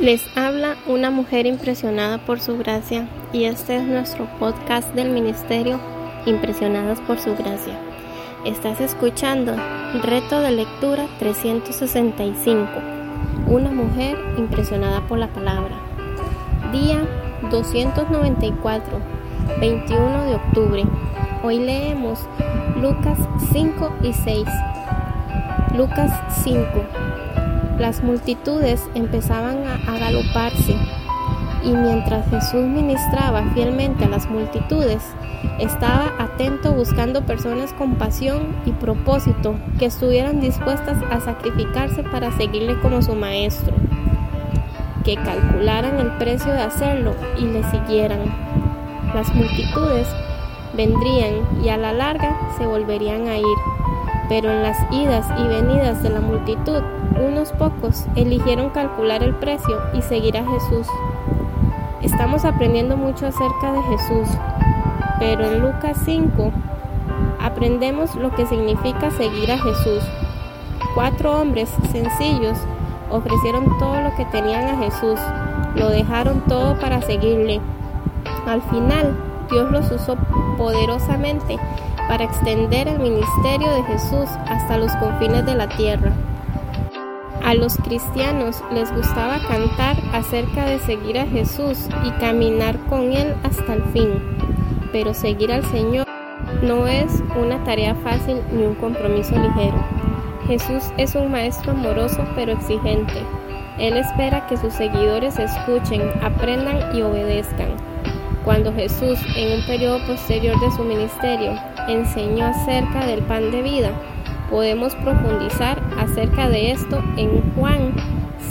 Les habla una mujer impresionada por su gracia y este es nuestro podcast del ministerio Impresionadas por su gracia. Estás escuchando Reto de Lectura 365. Una mujer impresionada por la palabra. Día 294, 21 de octubre. Hoy leemos Lucas 5 y 6. Lucas 5 las multitudes empezaban a agaloparse y mientras Jesús ministraba fielmente a las multitudes, estaba atento buscando personas con pasión y propósito que estuvieran dispuestas a sacrificarse para seguirle como su maestro, que calcularan el precio de hacerlo y le siguieran. Las multitudes vendrían y a la larga se volverían a ir, pero en las idas y venidas de la multitud unos pocos eligieron calcular el precio y seguir a Jesús. Estamos aprendiendo mucho acerca de Jesús, pero en Lucas 5 aprendemos lo que significa seguir a Jesús. Cuatro hombres sencillos ofrecieron todo lo que tenían a Jesús, lo dejaron todo para seguirle. Al final, Dios los usó poderosamente para extender el ministerio de Jesús hasta los confines de la tierra. A los cristianos les gustaba cantar acerca de seguir a Jesús y caminar con Él hasta el fin, pero seguir al Señor no es una tarea fácil ni un compromiso ligero. Jesús es un maestro amoroso pero exigente. Él espera que sus seguidores escuchen, aprendan y obedezcan. Cuando Jesús, en un periodo posterior de su ministerio, enseñó acerca del pan de vida, podemos profundizar acerca de esto en Juan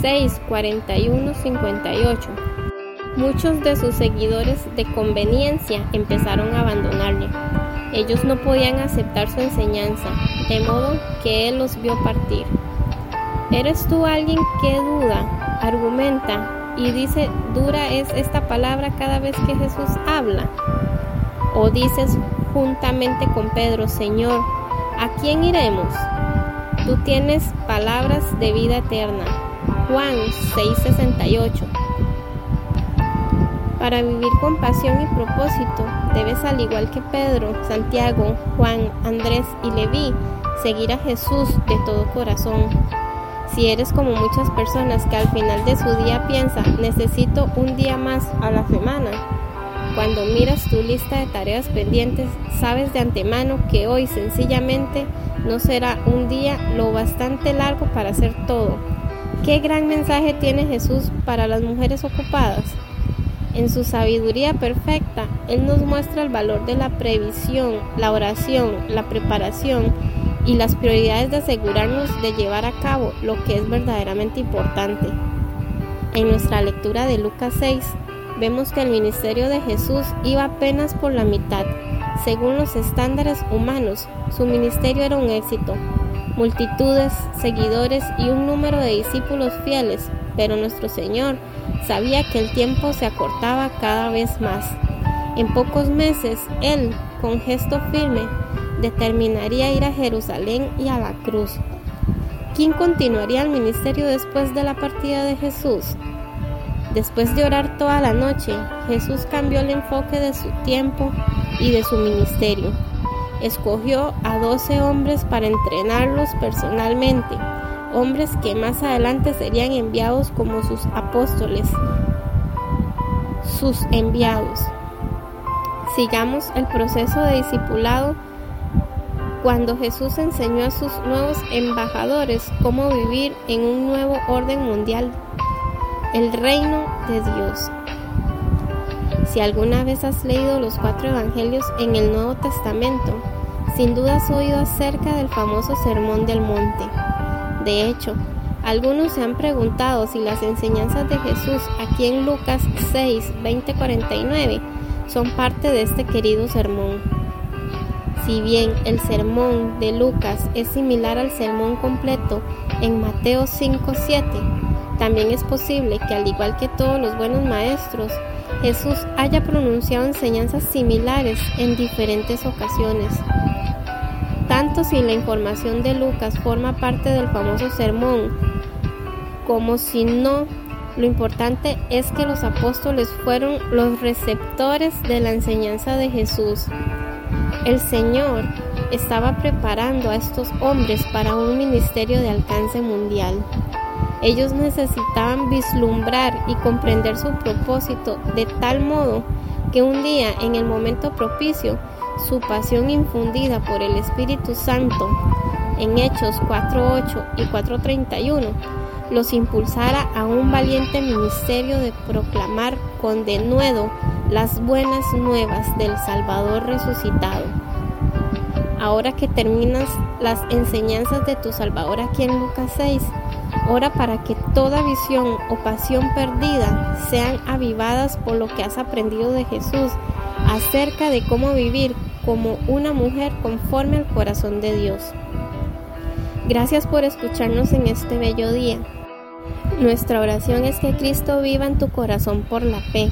6, 41, 58. Muchos de sus seguidores de conveniencia empezaron a abandonarle. Ellos no podían aceptar su enseñanza, de modo que él los vio partir. ¿Eres tú alguien que duda, argumenta y dice dura es esta palabra cada vez que Jesús habla? ¿O dices juntamente con Pedro, Señor, ¿A quién iremos? Tú tienes palabras de vida eterna. Juan 6:68. Para vivir con pasión y propósito, debes al igual que Pedro, Santiago, Juan, Andrés y Leví, seguir a Jesús de todo corazón. Si eres como muchas personas que al final de su día piensa, necesito un día más a la semana, cuando miras tu lista de tareas pendientes, sabes de antemano que hoy sencillamente no será un día lo bastante largo para hacer todo. ¿Qué gran mensaje tiene Jesús para las mujeres ocupadas? En su sabiduría perfecta, Él nos muestra el valor de la previsión, la oración, la preparación y las prioridades de asegurarnos de llevar a cabo lo que es verdaderamente importante. En nuestra lectura de Lucas 6, vemos que el ministerio de Jesús iba apenas por la mitad. Según los estándares humanos, su ministerio era un éxito. Multitudes, seguidores y un número de discípulos fieles, pero nuestro Señor sabía que el tiempo se acortaba cada vez más. En pocos meses, Él, con gesto firme, determinaría ir a Jerusalén y a la cruz. ¿Quién continuaría el ministerio después de la partida de Jesús? Después de orar toda la noche, Jesús cambió el enfoque de su tiempo y de su ministerio. Escogió a doce hombres para entrenarlos personalmente, hombres que más adelante serían enviados como sus apóstoles, sus enviados. Sigamos el proceso de discipulado cuando Jesús enseñó a sus nuevos embajadores cómo vivir en un nuevo orden mundial el reino de Dios. Si alguna vez has leído los cuatro evangelios en el Nuevo Testamento, sin duda has oído acerca del famoso Sermón del Monte. De hecho, algunos se han preguntado si las enseñanzas de Jesús aquí en Lucas 6, 20, 49 son parte de este querido sermón. Si bien el sermón de Lucas es similar al sermón completo en Mateo 5, 7, también es posible que al igual que todos los buenos maestros, Jesús haya pronunciado enseñanzas similares en diferentes ocasiones. Tanto si la información de Lucas forma parte del famoso sermón, como si no Lo importante es que los apóstoles fueron los receptores de la enseñanza de Jesús. El Señor estaba preparando a estos hombres para un ministerio de alcance mundial. Ellos necesitaban vislumbrar y comprender su propósito de tal modo que un día, en el momento propicio, su pasión infundida por el Espíritu Santo en Hechos 4.8 y 4.31 los impulsara a un valiente ministerio de proclamar con denuedo las buenas nuevas del Salvador resucitado. Ahora que terminas las enseñanzas de tu Salvador aquí en Lucas 6, ora para que toda visión o pasión perdida sean avivadas por lo que has aprendido de Jesús acerca de cómo vivir como una mujer conforme al corazón de Dios. Gracias por escucharnos en este bello día. Nuestra oración es que Cristo viva en tu corazón por la fe